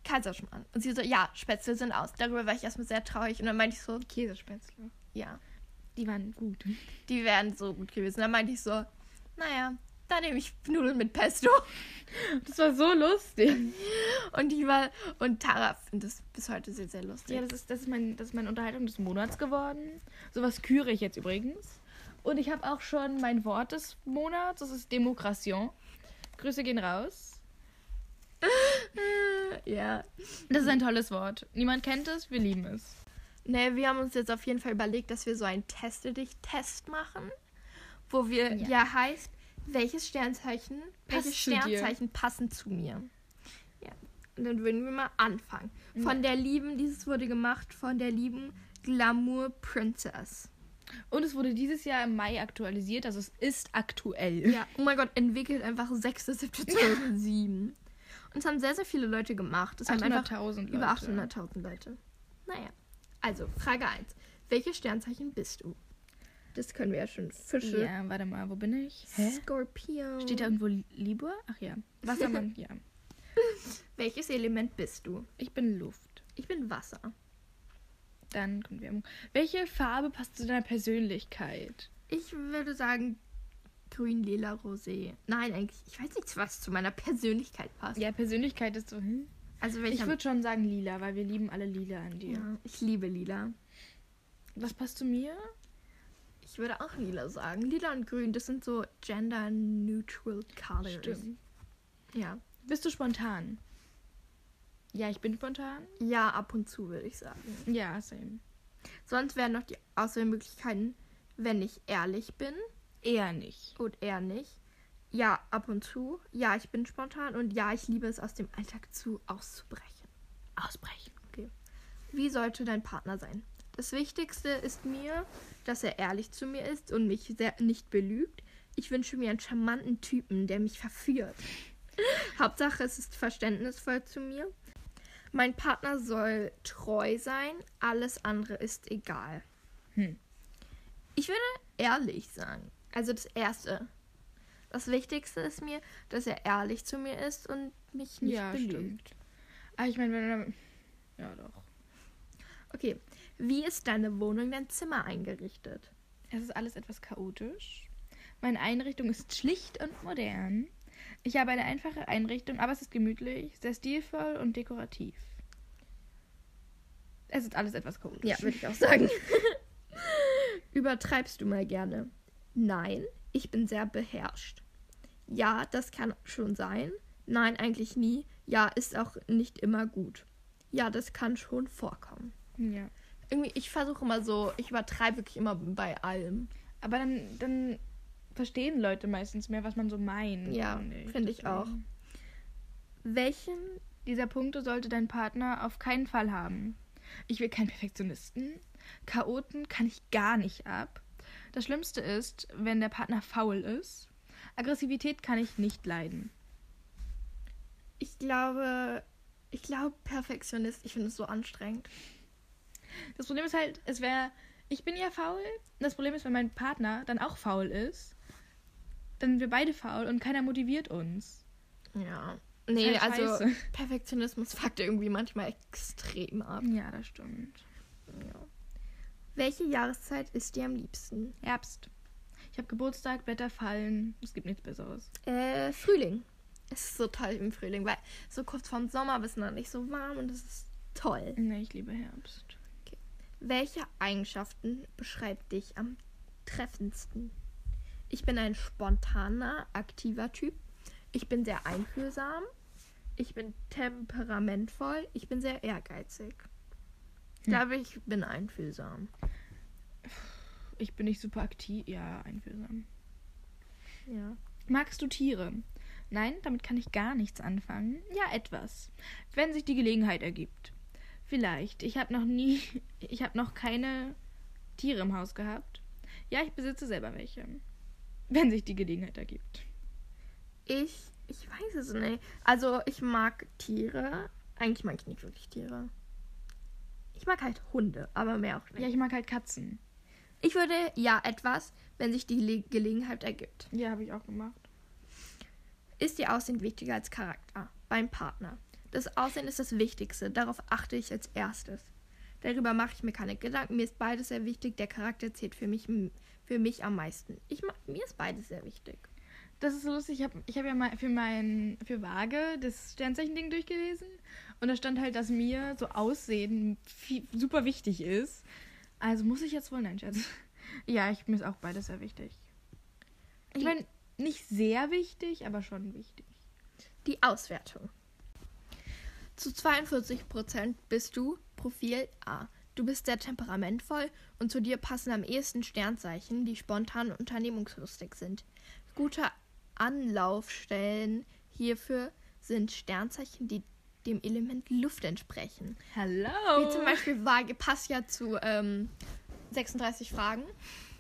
Speaker 1: Kaiserschmarrn? Und sie so, ja, Spätzle sind aus. Darüber war ich erstmal sehr traurig. Und dann meinte ich so,
Speaker 2: Käsespätzle.
Speaker 1: ja,
Speaker 2: Die waren gut.
Speaker 1: die wären so gut gewesen. Dann meinte ich so, naja, dann nehme ich Nudeln mit Pesto.
Speaker 2: Das war so lustig.
Speaker 1: Und die war, und Tara findet es bis heute sehr, sehr lustig.
Speaker 2: Ja, das ist, das ist, mein, das ist meine Unterhaltung des Monats geworden. Sowas küre ich jetzt übrigens. Und ich habe auch schon mein Wort des Monats. Das ist Demokration. Grüße gehen raus.
Speaker 1: ja.
Speaker 2: Das ist ein tolles Wort. Niemand kennt es, wir lieben es.
Speaker 1: Ne, wir haben uns jetzt auf jeden Fall überlegt, dass wir so einen Teste-Dich-Test machen, wo wir,
Speaker 2: Ja.
Speaker 1: ja, heißt, welches Sternzeichen,
Speaker 2: Passt
Speaker 1: welche? Sternzeichen passen zu mir. Ja. Und dann würden wir mal anfangen. Von
Speaker 2: Ja.
Speaker 1: der lieben, dieses wurde gemacht von der lieben Glamour Princess.
Speaker 2: Und es wurde dieses Jahr im Mai aktualisiert, also es ist aktuell.
Speaker 1: Ja, oh mein Gott, entwickelt einfach 6.7.2007. Und es haben sehr, sehr viele Leute gemacht. Es haben einfach
Speaker 2: 800.000 Leute.
Speaker 1: über 800.000 Leute. Naja, also Frage 1. Welches Sternzeichen bist du? Das können wir ja schon. Fische.
Speaker 2: Ja, warte mal, wo bin ich? Hä?
Speaker 1: Skorpion.
Speaker 2: Steht da irgendwo Libur? Ach ja. Wassermann, ja.
Speaker 1: Welches Element bist du?
Speaker 2: Ich bin Luft.
Speaker 1: Ich bin Wasser.
Speaker 2: Dann kommt Werbung. Welche Farbe passt zu deiner Persönlichkeit?
Speaker 1: Ich würde sagen grün, lila, rosé. Nein, eigentlich, ich weiß nicht, was zu meiner Persönlichkeit passt.
Speaker 2: Ja, Persönlichkeit ist so, hm?
Speaker 1: Also
Speaker 2: Ich
Speaker 1: welcher...
Speaker 2: würde schon sagen lila, weil wir lieben alle lila an dir.
Speaker 1: ja, ich liebe lila.
Speaker 2: Was passt zu mir?
Speaker 1: Ich würde auch lila sagen. Lila und grün, das sind so gender-neutral colors.
Speaker 2: Stimmt.
Speaker 1: Ja.
Speaker 2: Bist du spontan? Ja, ich bin spontan.
Speaker 1: Ja, ab und zu würde ich sagen.
Speaker 2: Ja, same.
Speaker 1: Sonst wären noch die Auswahlmöglichkeiten, wenn ich ehrlich bin
Speaker 2: Eher nicht.
Speaker 1: und eher nicht. Ja, ab und zu. Ja, ich bin spontan und ja, ich liebe es, aus dem Alltag zu auszubrechen.
Speaker 2: Ausbrechen.
Speaker 1: Wie sollte dein Partner sein? Das Wichtigste ist mir, dass er ehrlich zu mir ist und mich sehr nicht belügt. Ich wünsche mir einen charmanten Typen, der mich verführt. Hauptsache, es ist verständnisvoll zu mir. Mein Partner soll treu sein, alles andere ist egal.
Speaker 2: Hm.
Speaker 1: Ich würde ehrlich sagen. Also das Erste. Das Wichtigste ist mir, dass er ehrlich zu mir ist und mich nicht
Speaker 2: ja,
Speaker 1: belügt.
Speaker 2: stimmt. Aber ich meine, wenn er. Ja, doch.
Speaker 1: Okay, wie ist deine Wohnung, dein Zimmer eingerichtet?
Speaker 2: Es ist alles etwas chaotisch. Meine Einrichtung ist schlicht und modern. Ich habe eine einfache Einrichtung, aber es ist gemütlich, sehr stilvoll und dekorativ. Es ist alles etwas chaotisch.
Speaker 1: Ja, würde ich auch sagen. Übertreibst du mal gerne? Nein, ich bin sehr beherrscht. Ja, das kann schon sein. Nein, eigentlich nie. Ja, ist auch nicht immer gut. Ja, das kann schon vorkommen.
Speaker 2: Ja.
Speaker 1: Irgendwie, ich versuche immer so, ich übertreibe wirklich immer bei allem.
Speaker 2: Aber dann, dann verstehen Leute meistens mehr, was man so meint.
Speaker 1: Ja,
Speaker 2: finde
Speaker 1: ich auch. Welchen
Speaker 2: Dieser Punkte sollte dein Partner auf keinen Fall haben. Ich will keinen Perfektionisten. Chaoten kann ich gar nicht ab. Das Schlimmste ist, wenn der Partner faul ist. Aggressivität kann ich nicht leiden.
Speaker 1: Ich glaube, ich glaube Perfektionist. Ich finde es so anstrengend.
Speaker 2: Das Problem ist halt, es wäre, ich bin ja faul. Das Problem ist, wenn mein Partner dann auch faul ist, dann sind wir beide faul und keiner motiviert uns.
Speaker 1: Ja. Nee,
Speaker 2: halt
Speaker 1: also. Perfektionismus fuckt irgendwie manchmal extrem ab.
Speaker 2: Ja, das stimmt.
Speaker 1: Ja. Welche Jahreszeit ist dir am liebsten?
Speaker 2: Herbst. Ich habe Geburtstag, Wetter fallen. Es gibt nichts Besseres.
Speaker 1: Äh, Frühling. Es ist so toll im Frühling, weil so kurz vorm Sommer bist du noch nicht so warm und es ist toll.
Speaker 2: Nee, ich liebe Herbst.
Speaker 1: Welche Eigenschaften beschreibt dich am treffendsten? Ich bin ein spontaner, aktiver Typ. Ich bin sehr einfühlsam. Ich bin temperamentvoll. Ich bin sehr ehrgeizig. Ich
Speaker 2: Hm.
Speaker 1: glaube, ich bin einfühlsam.
Speaker 2: Ich bin nicht super aktiv. Ja, einfühlsam.
Speaker 1: Ja.
Speaker 2: Magst du Tiere? Nein, damit kann ich gar nichts anfangen. Ja, etwas. Wenn sich die Gelegenheit ergibt. Vielleicht. Ich habe noch nie. Ich habe noch keine Tiere im Haus gehabt. Ja, ich besitze selber welche. Wenn sich die Gelegenheit ergibt.
Speaker 1: Ich, ich weiß es nicht. Also, ich mag Tiere. Eigentlich mag ich nicht wirklich Tiere. Ich mag halt Hunde, aber mehr auch nicht.
Speaker 2: Ja, ich mag halt Katzen.
Speaker 1: Ich würde ja etwas, wenn sich die Le Gelegenheit ergibt.
Speaker 2: Ja, habe ich auch gemacht.
Speaker 1: Ist Ihr Aussehen wichtiger als Charakter beim Partner? Das Aussehen ist das Wichtigste. Darauf achte ich als erstes. Darüber mache ich mir keine Gedanken. Mir ist beides sehr wichtig. Der Charakter zählt für mich, für mich am meisten. Ich, mir ist beides sehr wichtig.
Speaker 2: Das ist so lustig. Ich habe ich hab ja mal für mein für Waage das Sternzeichen-Ding durchgelesen. Und da stand halt, dass mir so Aussehen viel, super wichtig ist. Also muss ich jetzt wohl nein, Schatz. Ja, ich, mir ist auch beides sehr wichtig. Ich meine, nicht sehr wichtig, aber schon wichtig.
Speaker 1: Die Auswertung. Zu 42% bist du Profil A. Du bist sehr temperamentvoll und zu dir passen am ehesten Sternzeichen, die spontan und unternehmungslustig sind. Gute Anlaufstellen hierfür sind Sternzeichen, die dem Element Luft entsprechen.
Speaker 2: Hallo.
Speaker 1: Wie zum Beispiel Waage passt ja zu ähm, 36 Fragen.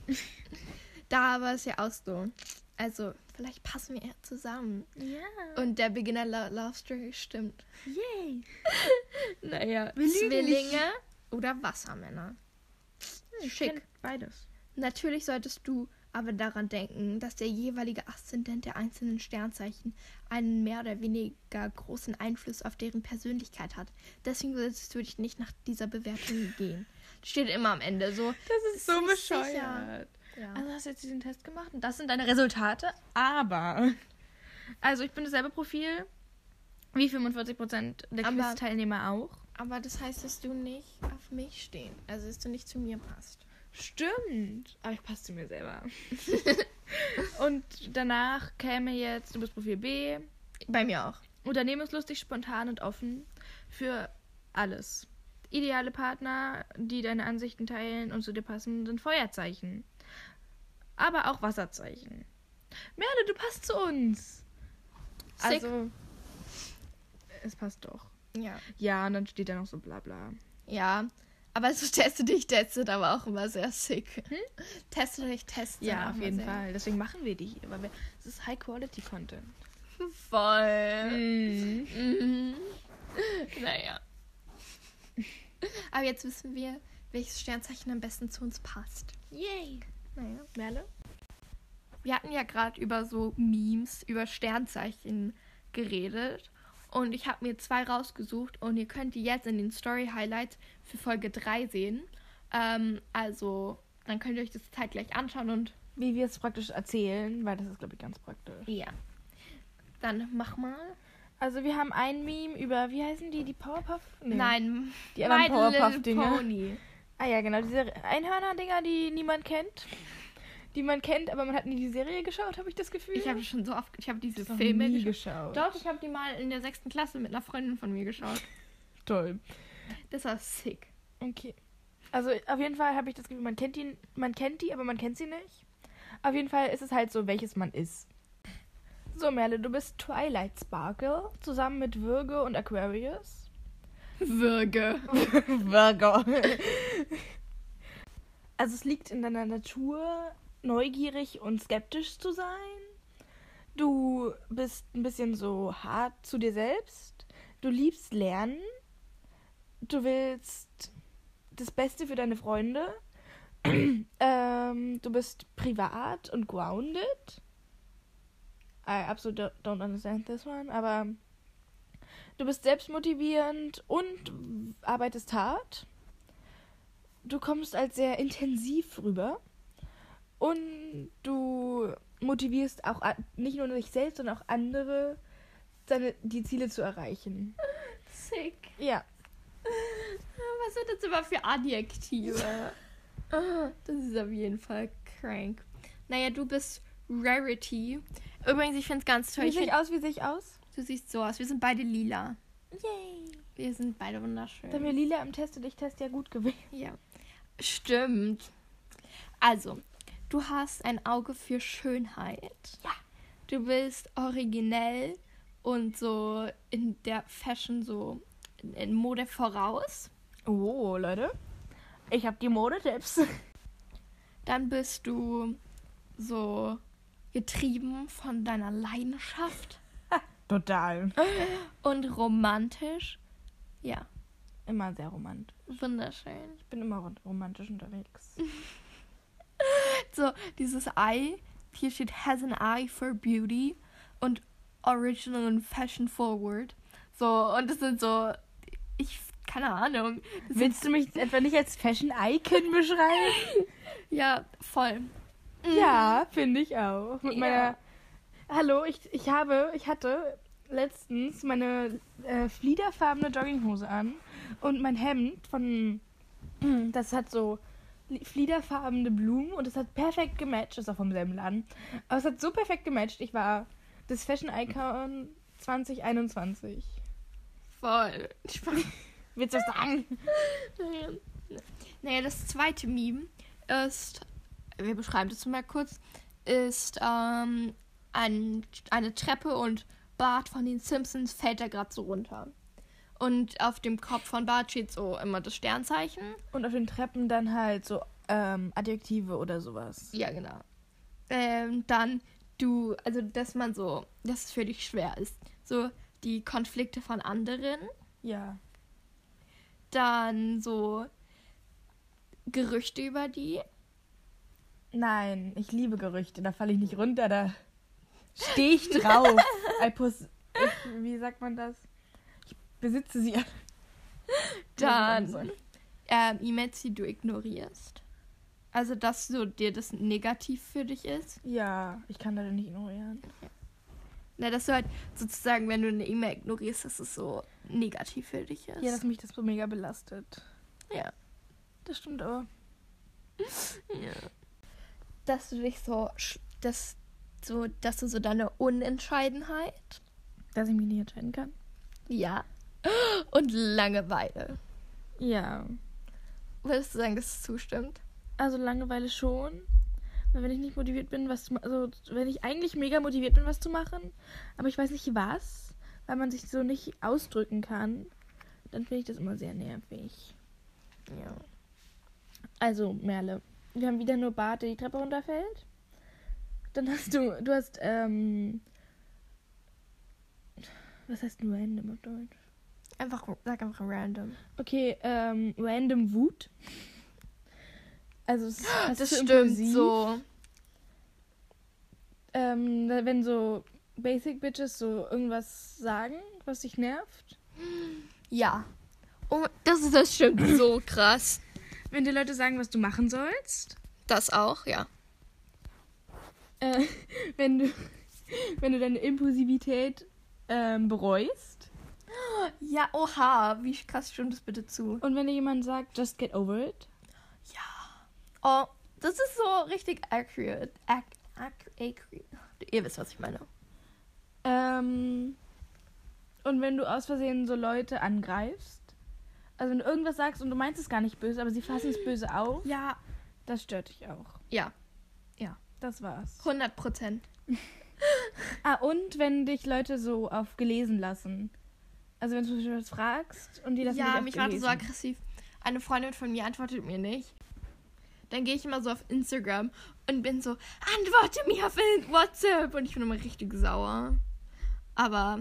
Speaker 1: da war es ja auch so. Also, vielleicht passen wir ja zusammen.
Speaker 2: Ja.
Speaker 1: Und der Beginner Lo- Love Story stimmt.
Speaker 2: Yay.
Speaker 1: Naja,
Speaker 2: lügen
Speaker 1: Zwillinge oder Wassermänner. Schick.
Speaker 2: Beides.
Speaker 1: Natürlich solltest du aber daran denken, dass der jeweilige Aszendent der einzelnen Sternzeichen einen mehr oder weniger großen Einfluss auf deren Persönlichkeit hat. Deswegen solltest du dich nicht nach dieser Bewertung gehen. Steht immer am Ende so.
Speaker 2: Das ist so bescheuert.
Speaker 1: Ja.
Speaker 2: Also hast du jetzt diesen Test gemacht und das sind deine Resultate, aber. Also ich bin dasselbe Profil wie 45% der Quiz-Teilnehmer auch.
Speaker 1: Aber das heißt, dass du nicht auf mich stehen. Also, dass du nicht zu mir passt.
Speaker 2: Stimmt. Aber ich passe zu mir selber. und danach käme jetzt, du bist Profil B,
Speaker 1: Bei mir auch.
Speaker 2: unternehmenslustig, spontan und offen für alles. Ideale Partner, die deine Ansichten teilen und zu dir passen, sind Feuerzeichen. Aber auch Wasserzeichen. Merle, du passt zu uns.
Speaker 1: Sick.
Speaker 2: Also, es passt doch.
Speaker 1: Ja.
Speaker 2: Ja, und dann steht da noch so bla bla.
Speaker 1: Ja. Aber so teste dich, testet aber auch immer sehr sick. Teste dich, testet.
Speaker 2: Ja, auf jeden Fall. Deswegen machen wir die hier, weil wir, es ist High-Quality-Content.
Speaker 1: Voll.
Speaker 2: Mhm.
Speaker 1: Mhm. Naja. Aber jetzt wissen wir, welches Sternzeichen am besten zu uns passt.
Speaker 2: Yay.
Speaker 1: Naja.
Speaker 2: Merle?
Speaker 1: Wir hatten ja gerade über so Memes, über Sternzeichen geredet. Und ich habe mir zwei rausgesucht und ihr könnt die jetzt in den Story Highlights für Folge 3 sehen. Ähm, also, dann könnt ihr euch das zeitgleich anschauen und
Speaker 2: Wie wir es praktisch erzählen, weil das ist, glaube ich, ganz praktisch.
Speaker 1: ja. Dann mach mal.
Speaker 2: Also wir haben ein Meme über, wie heißen die, die Powerpuff? Nee.
Speaker 1: Nein,
Speaker 2: Die anderen Powerpuff-Dinger. Ah ja, genau, diese Einhörner-Dinger, die niemand kennt. Die man kennt, aber man hat nie die Serie geschaut, habe ich das Gefühl.
Speaker 1: Ich habe schon so oft, ich habe diese
Speaker 2: noch
Speaker 1: Filme
Speaker 2: nie
Speaker 1: geschaut.
Speaker 2: geschaut.
Speaker 1: Doch, ich habe die mal in der sechsten Klasse mit einer Freundin von mir geschaut.
Speaker 2: Toll.
Speaker 1: Das war sick.
Speaker 2: Okay. Also auf jeden Fall habe ich das Gefühl, man kennt die, man kennt die, aber man kennt sie nicht. Auf jeden Fall ist es halt so, welches man ist. So, Merle, du bist Twilight Sparkle zusammen mit Virgo und Aquarius.
Speaker 1: Würge.
Speaker 2: Virgo. Also es liegt in deiner Natur, neugierig und skeptisch zu sein. Du bist ein bisschen so hart zu dir selbst. Du liebst Lernen. Du willst das Beste für deine Freunde. ähm, du bist privat und grounded. I absolutely don't understand this one, aber du bist selbstmotivierend und arbeitest hart. Du kommst als sehr intensiv rüber und du motivierst auch nicht nur dich selbst, sondern auch andere, seine, die Ziele zu erreichen.
Speaker 1: Sick.
Speaker 2: Ja,
Speaker 1: Was sind das immer für Adjektive? Ah, das ist auf jeden Fall crank. Naja, du bist Rarity. Übrigens, ich finde es ganz toll.
Speaker 2: wie sehe ich aus, wie sehe ich aus?
Speaker 1: du siehst so aus. Wir sind beide lila.
Speaker 2: Yay.
Speaker 1: Wir sind beide wunderschön.
Speaker 2: Da wir Lila im Test und ich Test ja gut gewählt.
Speaker 1: Ja. Stimmt. Also, du hast ein Auge für Schönheit.
Speaker 2: Ja.
Speaker 1: Du bist originell und so in der Fashion so in, Mode voraus.
Speaker 2: Oh, Leute. Ich habe die Modetipps.
Speaker 1: Dann bist du so getrieben von deiner Leidenschaft
Speaker 2: Total.
Speaker 1: und romantisch. Ja,
Speaker 2: Immer sehr romantisch.
Speaker 1: wunderschön.
Speaker 2: Ich bin immer rom- romantisch unterwegs.
Speaker 1: So, dieses Eye, hier steht has an eye for beauty und original and fashion forward. So, und das sind so, ich, keine Ahnung.
Speaker 2: Willst du mich etwa nicht als Fashion Icon beschreiben?
Speaker 1: ja, voll.
Speaker 2: Ja, finde ich auch. Mit
Speaker 1: Ja.
Speaker 2: meiner. Hallo, ich, ich habe, ich hatte letztens meine äh, fliederfarbene Jogginghose an und mein Hemd von. Das hat so fliederfarbene Blumen und es hat perfekt gematcht. Ist auch vom selben Laden. Aber es hat so perfekt gematcht. Ich war das Fashion Icon 2021.
Speaker 1: Voll.
Speaker 2: Willst du was sagen?
Speaker 1: Naja, das zweite Meme ist, wir beschreiben das mal kurz, ist ähm, ein, eine Treppe und Bart von den Simpsons fällt da gerade so runter. Und auf dem Kopf von Bart steht so immer das Sternzeichen.
Speaker 2: Und auf den Treppen dann halt so ähm, Adjektive oder sowas.
Speaker 1: Ja, genau. Ähm, dann du, also dass man so, dass es für dich schwer ist. So die Konflikte von anderen.
Speaker 2: Ja.
Speaker 1: Dann so Gerüchte über die.
Speaker 2: Nein, ich liebe Gerüchte. Da falle ich nicht runter, da stehe ich drauf. I pos ich, wie sagt man das? Besitze sie.
Speaker 1: Dann ähm, E-Mails, die du ignorierst. Also, dass so dir das negativ für dich ist.
Speaker 2: Ja, ich kann das nicht ignorieren.
Speaker 1: Na, dass du halt sozusagen, wenn du eine E-Mail ignorierst, dass es so negativ für dich ist.
Speaker 2: Ja, dass mich das so mega belastet.
Speaker 1: ja.
Speaker 2: Das stimmt aber.
Speaker 1: ja. Dass du dich so, dass, so, dass du so deine Unentscheidenheit.
Speaker 2: Dass ich mich nicht entscheiden kann.
Speaker 1: Ja. Und Langeweile.
Speaker 2: Ja.
Speaker 1: Würdest du sagen, dass es zustimmt?
Speaker 2: Also Langeweile schon. Wenn ich nicht motiviert bin, was zu also wenn ich eigentlich mega motiviert bin, was zu machen, aber ich weiß nicht was, weil man sich so nicht ausdrücken kann, dann finde ich das immer sehr nervig.
Speaker 1: Ja.
Speaker 2: Also, Merle, wir haben wieder nur Bart, der die Treppe runterfällt. Dann hast du, du hast, ähm, was heißt denn random auf Deutsch?
Speaker 1: Einfach, sag einfach random.
Speaker 2: Okay, ähm, random Wut. Also, es hast
Speaker 1: Das
Speaker 2: du
Speaker 1: stimmt
Speaker 2: impulsiv.
Speaker 1: so.
Speaker 2: Ähm, wenn so Basic Bitches so irgendwas sagen, was dich nervt.
Speaker 1: Ja. Oh, das ist das stimmt so krass.
Speaker 2: Wenn dir Leute sagen, was du machen sollst.
Speaker 1: Das auch, ja.
Speaker 2: Äh, wenn du, wenn du deine Impulsivität ähm, bereust.
Speaker 1: Ja, oha, wie krass stimmt das bitte zu?
Speaker 2: Und wenn dir jemand sagt, just get over it.
Speaker 1: Oh, das ist so richtig accurate. Ac ac accurate. Ihr wisst, was ich meine.
Speaker 2: Ähm, und wenn du aus Versehen so Leute angreifst. Also wenn du irgendwas sagst und du meinst es gar nicht böse, aber sie fassen es böse auf,
Speaker 1: Ja.
Speaker 2: das stört dich auch.
Speaker 1: Ja,
Speaker 2: Das war's.
Speaker 1: 100 Prozent.
Speaker 2: Ah, und wenn dich Leute so auf gelesen lassen. Also wenn du Beispiel was fragst und die dich
Speaker 1: Ja,
Speaker 2: auf
Speaker 1: mich macht das so aggressiv. Eine Freundin von mir antwortet mir nicht. Dann gehe ich immer so auf Instagram und bin so, antworte mir auf WhatsApp. Und ich bin immer richtig sauer. Aber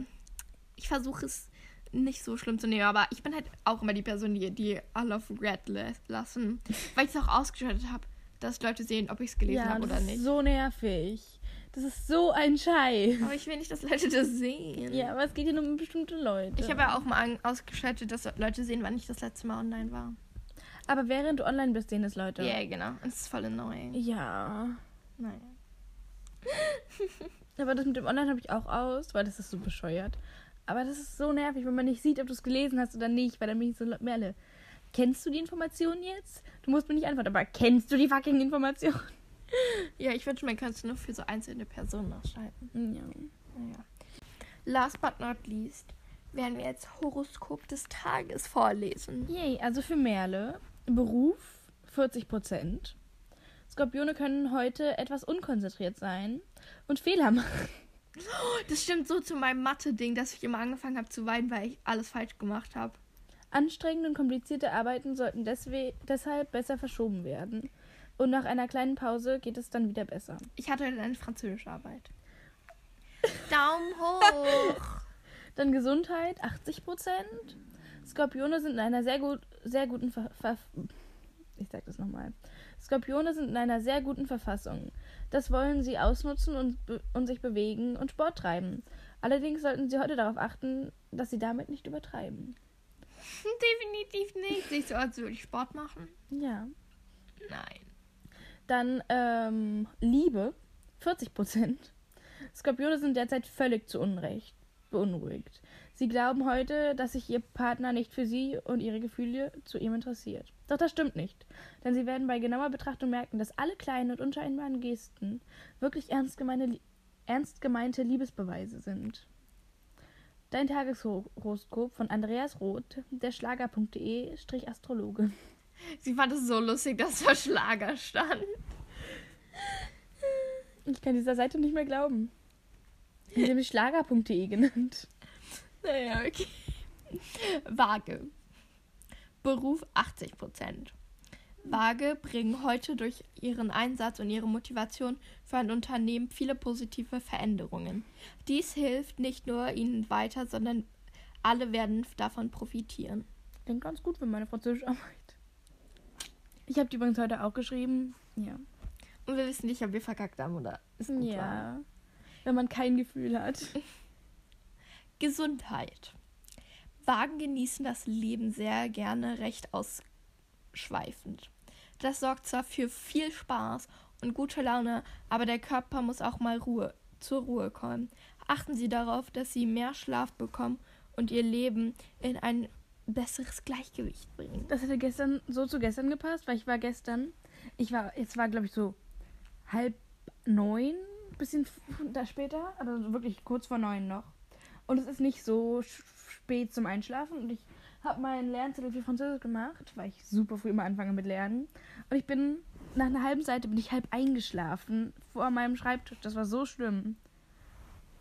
Speaker 1: ich versuche es nicht so schlimm zu nehmen. Aber ich bin halt auch immer die Person, die, die all of regret lä- lassen. Weil ich es auch ausgeschaltet habe, dass Leute sehen, ob ich es gelesen
Speaker 2: Ja,
Speaker 1: habe
Speaker 2: das
Speaker 1: oder
Speaker 2: ist
Speaker 1: nicht.
Speaker 2: so nervig. Das ist so ein Scheiß.
Speaker 1: Aber ich will nicht, dass Leute das sehen.
Speaker 2: Ja, aber es geht ja nur um bestimmte Leute.
Speaker 1: Ich habe ja auch mal ausgeschaltet, dass Leute sehen, wann ich das letzte Mal online war.
Speaker 2: aber während du online bist, sehen es Leute.
Speaker 1: Ja, genau. Und es ist voll annoying.
Speaker 2: Ja.
Speaker 1: Naja.
Speaker 2: Aber das mit dem Online habe ich auch aus, weil das ist so bescheuert. Aber das ist so nervig, wenn man nicht sieht, ob du es gelesen hast oder nicht, weil dann bin ich so Merle. Kennst du die Informationen jetzt? Du musst mir nicht antworten, aber kennst du die fucking Information?
Speaker 1: Ja, ich wünsche, man könnte es nur für so einzelne Personen ausschalten.
Speaker 2: Ja.
Speaker 1: Naja. Last but not least werden wir jetzt Horoskop des Tages vorlesen.
Speaker 2: Yay, also für Merle, Beruf 40%. Skorpione können heute etwas unkonzentriert sein und Fehler machen.
Speaker 1: Das stimmt so zu meinem Mathe-Ding, dass ich immer angefangen habe zu weinen, weil ich alles falsch gemacht habe.
Speaker 2: Anstrengende und komplizierte Arbeiten sollten deswe deshalb besser verschoben werden. Und nach einer kleinen Pause geht es dann wieder besser.
Speaker 1: Ich hatte heute eine französische Arbeit. Daumen hoch!
Speaker 2: Dann Gesundheit 80%. Skorpione sind in einer sehr gut sehr guten Ver Ver ich sag das nochmal. Skorpione sind in einer sehr guten Verfassung. Das wollen sie ausnutzen und, und sich bewegen und Sport treiben. Allerdings sollten sie heute darauf achten, dass sie damit nicht übertreiben.
Speaker 1: Definitiv nicht. Siehst du, als würde ich Sport machen?
Speaker 2: Ja.
Speaker 1: Nein.
Speaker 2: Dann ähm, Liebe 40%. Skorpione sind derzeit völlig zu Unrecht beunruhigt. Sie glauben heute, dass sich ihr Partner nicht für sie und ihre Gefühle zu ihm interessiert. Doch das stimmt nicht, denn sie werden bei genauer Betrachtung merken, dass alle kleinen und unscheinbaren Gesten wirklich ernst, gemeine, ernst gemeinte Liebesbeweise sind. Dein Tageshoroskop von Andreas Roth, der Schlager.de-Astrologe.
Speaker 1: Sie fand es so lustig, dass da Schlager stand.
Speaker 2: Ich kann dieser Seite nicht mehr glauben. Haben mich Schlager.de genannt.
Speaker 1: Naja, okay. Waage. Beruf 80 Prozent. Waage bringen heute durch ihren Einsatz und ihre Motivation für ein Unternehmen viele positive Veränderungen. Dies hilft nicht nur ihnen weiter, sondern alle werden davon profitieren.
Speaker 2: Klingt ganz gut für meine französische Arbeit. Ich habe die übrigens heute auch geschrieben. Ja.
Speaker 1: Und wir wissen nicht, ob wir verkackt haben oder es gut war.
Speaker 2: Ja. Wenn man kein Gefühl hat.
Speaker 1: Gesundheit. Wagen genießen das Leben sehr gerne recht ausschweifend. Das sorgt zwar für viel Spaß und gute Laune, aber der Körper muss auch mal Ruhe, zur Ruhe kommen. Achten Sie darauf, dass Sie mehr Schlaf bekommen und Ihr Leben in ein besseres Gleichgewicht bringen.
Speaker 2: Das hätte gestern so zu gestern gepasst, weil ich war gestern, ich war, jetzt war glaube ich so halb neun, bisschen da später, aber wirklich kurz vor neun noch. Und es ist nicht so spät zum Einschlafen und ich habe meinen Lernzettel für Französisch gemacht, weil ich super früh immer anfange mit Lernen. Und ich bin, nach einer halben Seite bin ich halb eingeschlafen vor meinem Schreibtisch. Das war so schlimm.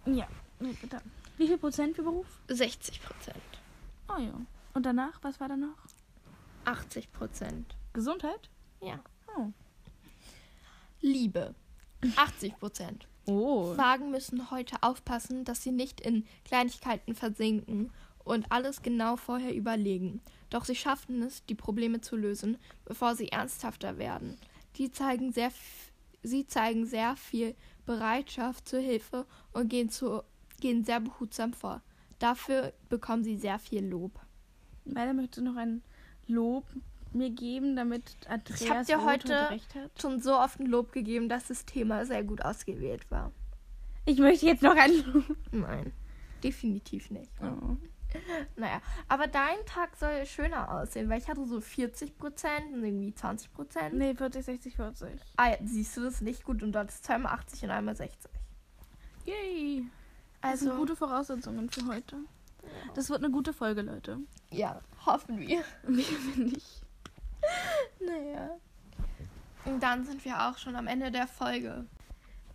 Speaker 2: Ja, bitte. Wie viel Prozent für Beruf?
Speaker 1: 60 Prozent.
Speaker 2: Oh ja. Und danach, was war danach?
Speaker 1: 80 Prozent.
Speaker 2: Gesundheit?
Speaker 1: Ja.
Speaker 2: Oh.
Speaker 1: Liebe. 80 Prozent.
Speaker 2: Oh.
Speaker 1: Wagen müssen heute aufpassen, dass sie nicht in Kleinigkeiten versinken und alles genau vorher überlegen. Doch sie schaffen es, die Probleme zu lösen, bevor sie ernsthafter werden. Die zeigen sehr, sie zeigen sehr viel Bereitschaft zur Hilfe und gehen, zu, gehen sehr behutsam vor. Dafür bekommen sie sehr viel Lob.
Speaker 2: Leider möchte noch ein Lob mir geben, damit Andreas
Speaker 1: Ich hab dir heute-. Schon so oft ein Lob gegeben, dass das Thema sehr gut ausgewählt war.
Speaker 2: Ich möchte jetzt noch ein Lob.
Speaker 1: Nein, definitiv nicht.
Speaker 2: Oh.
Speaker 1: Naja, aber dein Tag soll schöner aussehen, weil ich hatte so 40 Prozent und irgendwie 20 Prozent.
Speaker 2: Nee, 40, 60, 40.
Speaker 1: Ah, ja, siehst du das nicht gut und dort ist zweimal 80 und einmal 60.
Speaker 2: Yay. Das sind
Speaker 1: Also,
Speaker 2: gute Voraussetzungen für heute. Das wird eine gute Folge, Leute.
Speaker 1: ja, hoffen wir.
Speaker 2: Wie finde ich?
Speaker 1: Naja. Und dann sind wir auch schon am Ende der Folge.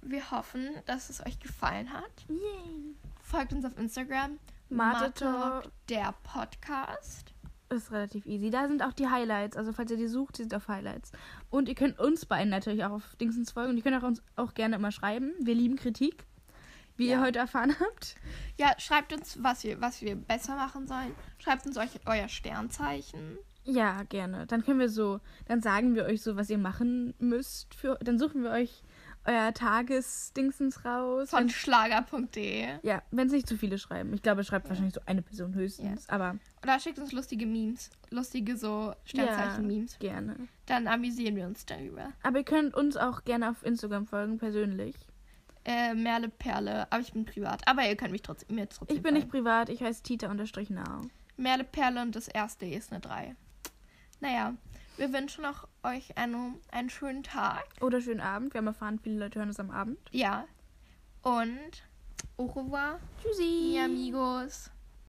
Speaker 1: Wir hoffen, dass es euch gefallen hat.
Speaker 2: Yay.
Speaker 1: Folgt uns auf Instagram.
Speaker 2: Mate
Speaker 1: Mate
Speaker 2: Talk.
Speaker 1: der Podcast.
Speaker 2: Ist relativ easy. Da sind auch die Highlights. Also falls ihr die sucht, die sind auf Highlights. Und ihr könnt uns beiden natürlich auch auf Dingsens folgen. Und ihr könnt auch uns auch gerne immer schreiben. Wir lieben Kritik. Wie
Speaker 1: Ja.
Speaker 2: ihr heute erfahren habt.
Speaker 1: Ja, schreibt uns, was wir, was wir besser machen sollen. Schreibt uns euch euer Sternzeichen.
Speaker 2: Ja, gerne. Dann können wir so, dann sagen wir euch so, was ihr machen müsst. Für, dann suchen wir euch euer Tagesdingsens raus.
Speaker 1: Von schlager.de.
Speaker 2: ja, wenn es nicht zu viele schreiben. Ich glaube, es schreibt wahrscheinlich so eine Person höchstens. Aber
Speaker 1: Oder schickt uns lustige Memes. Lustige so Sternzeichen-Memes.
Speaker 2: gerne.
Speaker 1: Dann amüsieren wir uns darüber.
Speaker 2: Aber ihr könnt uns auch gerne auf Instagram folgen, persönlich.
Speaker 1: Äh, Merle Perle, aber ich bin privat. Aber ihr könnt mich trotzdem mir trotzdem
Speaker 2: Ich bin nicht
Speaker 1: folgen.
Speaker 2: privat, ich heiße Tita-Now.
Speaker 1: Merle Perle und das erste ist eine 3. Naja, wir wünschen auch euch eine, einen schönen Tag.
Speaker 2: Oder schönen Abend. Wir haben erfahren, viele Leute hören es am Abend.
Speaker 1: Ja. Und au revoir,
Speaker 2: Tschüssi.
Speaker 1: mi amigos.